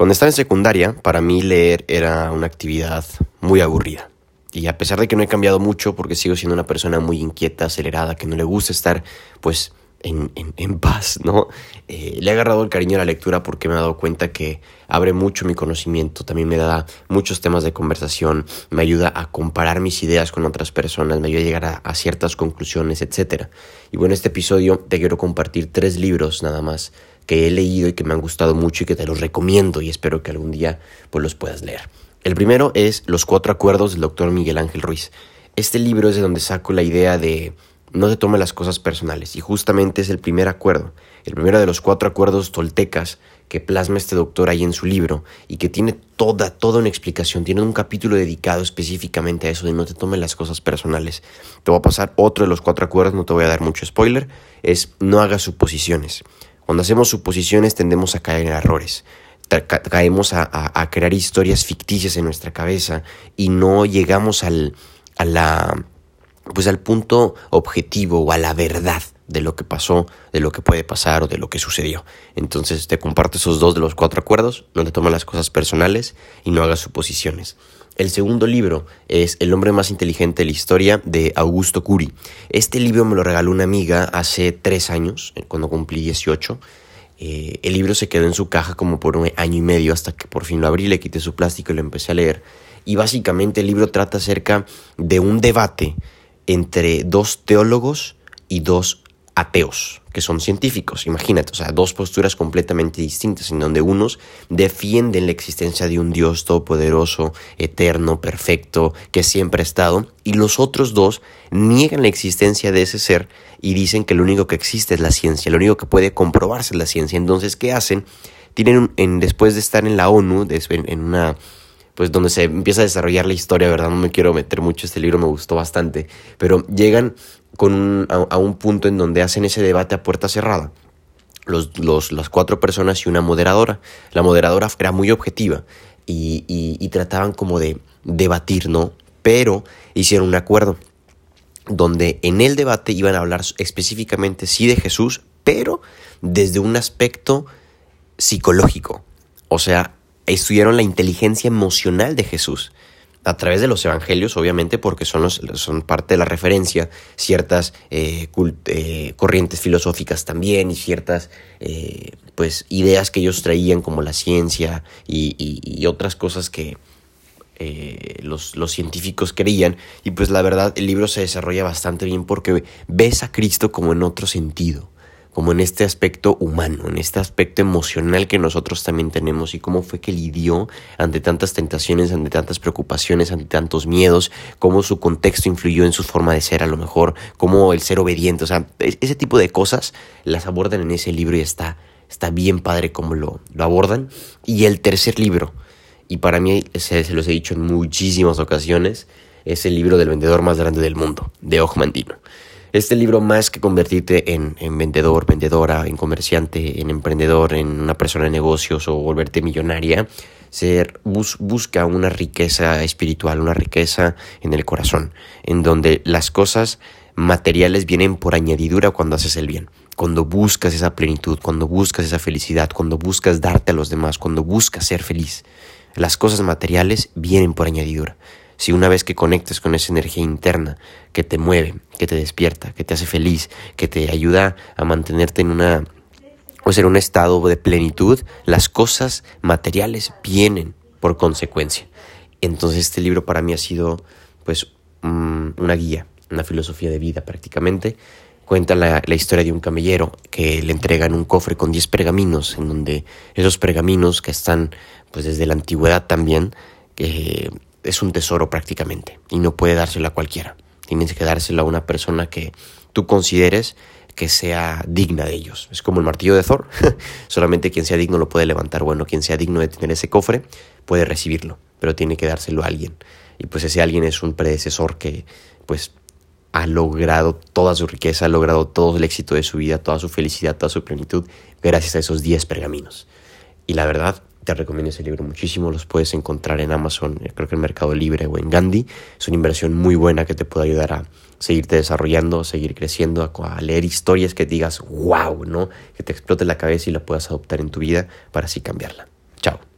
Cuando estaba en secundaria, para mí leer era una actividad muy aburrida. Y a pesar de que no he cambiado mucho, porque sigo siendo una persona muy inquieta, acelerada, que no le gusta estar, pues, en, paz, ¿no? Eh, le he agarrado el cariño a la lectura porque me he dado cuenta que abre mucho mi conocimiento, también me da muchos temas de conversación, me ayuda a comparar mis ideas con otras personas, me ayuda a llegar a, a ciertas conclusiones, etc. Y bueno, en este episodio te quiero compartir tres libros nada más que he leído y que me han gustado mucho y que te los recomiendo y espero que algún día pues los puedas leer. El primero es Los Cuatro Acuerdos del doctor Miguel Ángel Ruiz. Este libro es de donde saco la idea de no te tome las cosas personales y justamente es el primer acuerdo, el primero de los cuatro acuerdos toltecas que plasma este doctor ahí en su libro y que tiene toda, toda una explicación, tiene un capítulo dedicado específicamente a eso de no te tome las cosas personales. Te voy a pasar otro de los cuatro acuerdos, no te voy a dar mucho spoiler, es no hagas suposiciones. Cuando hacemos suposiciones tendemos a caer en errores. Caemos a, crear historias ficticias en nuestra cabeza y no llegamos al, a la, pues al punto objetivo o a la verdad de lo que pasó, de lo que puede pasar o de lo que sucedió. Entonces te comparto esos dos de los cuatro acuerdos, no te tomas las cosas personales y no hagas suposiciones. El segundo libro es El hombre más inteligente de la historia de Augusto Curi. Este libro me lo regaló una amiga hace tres años, cuando cumplí 18. Eh, el libro se quedó en su caja como por un año y medio hasta que por fin lo abrí, le quité su plástico y lo empecé a leer. Y básicamente el libro trata acerca de un debate entre dos teólogos y dos ateos, que son científicos, imagínate, o sea, dos posturas completamente distintas, en donde unos defienden la existencia de un Dios todopoderoso, eterno, perfecto, que siempre ha estado, y los otros dos niegan la existencia de ese ser y dicen que lo único que existe es la ciencia, lo único que puede comprobarse es la ciencia. Entonces, ¿qué hacen? Tienen, en, después de estar en la ONU, en una pues donde se empieza a desarrollar la historia, ¿verdad? No me quiero meter mucho, este libro me gustó bastante, pero llegan con a, un punto en donde hacen ese debate a puerta cerrada. Los, los, las cuatro personas y una moderadora. La moderadora era muy objetiva y, y trataban como de debatir, ¿no? Pero hicieron un acuerdo donde en el debate iban a hablar específicamente sí de Jesús, pero desde un aspecto psicológico. O sea, estudiaron la inteligencia emocional de Jesús a través de los evangelios, obviamente, porque son, los, son parte de la referencia, ciertas eh, eh, corrientes filosóficas también y ciertas eh, pues, ideas que ellos traían como la ciencia y, otras cosas que los, los, científicos creían. Y pues la verdad el libro se desarrolla bastante bien porque ves a Cristo como en otro sentido como en este aspecto humano, en este aspecto emocional que nosotros también tenemos y cómo fue que lidió ante tantas tentaciones, ante tantas preocupaciones, ante tantos miedos, cómo su contexto influyó en su forma de ser a lo mejor, cómo el ser obediente, o sea, ese tipo de cosas las abordan en ese libro y está, está bien padre cómo lo, lo abordan. Y el tercer libro, y para mí se, los he dicho en muchísimas ocasiones, es el libro del vendedor más grande del mundo, de Ogmandino. Este libro, más que convertirte en, vendedor, vendedora, en comerciante, en emprendedor, en una persona de negocios o volverte millonaria, ser, busca una riqueza espiritual, una riqueza en el corazón, en donde las cosas materiales vienen por añadidura cuando haces el bien, cuando buscas esa plenitud, cuando buscas esa felicidad, cuando buscas darte a los demás, cuando buscas ser feliz. Las cosas materiales vienen por añadidura. Si una vez que conectes con esa energía interna que te mueve, que te despierta, que te hace feliz, que te ayuda a mantenerte en una o ser un estado de plenitud, las cosas materiales vienen por consecuencia. Entonces este libro para mí ha sido pues mm, una guía, una filosofía de vida prácticamente. Cuenta la, historia de un camellero que le entregan un cofre con 10 pergaminos, en donde esos pergaminos que están pues desde la antigüedad también, que es un tesoro prácticamente y no puede dárselo a cualquiera. Tienes que dárselo a una persona que tú consideres que sea digna de ellos. Es como el martillo de Thor. Solamente quien sea digno lo puede levantar. Bueno, quien sea digno de tener ese cofre puede recibirlo, pero tiene que dárselo a alguien. Y pues ese alguien es un predecesor que pues ha logrado toda su riqueza, ha logrado todo el éxito de su vida, toda su felicidad, toda su plenitud, gracias a esos 10 pergaminos. Y la verdad, te recomiendo ese libro muchísimo, los puedes encontrar en Amazon, eh, creo que en Mercado Libre o en Gandhi. Es una inversión muy buena que te puede ayudar a seguirte desarrollando, seguir creciendo, a, leer historias que digas, wow, ¿no? Que te explote la cabeza y la puedas adoptar en tu vida para así cambiarla. Chao.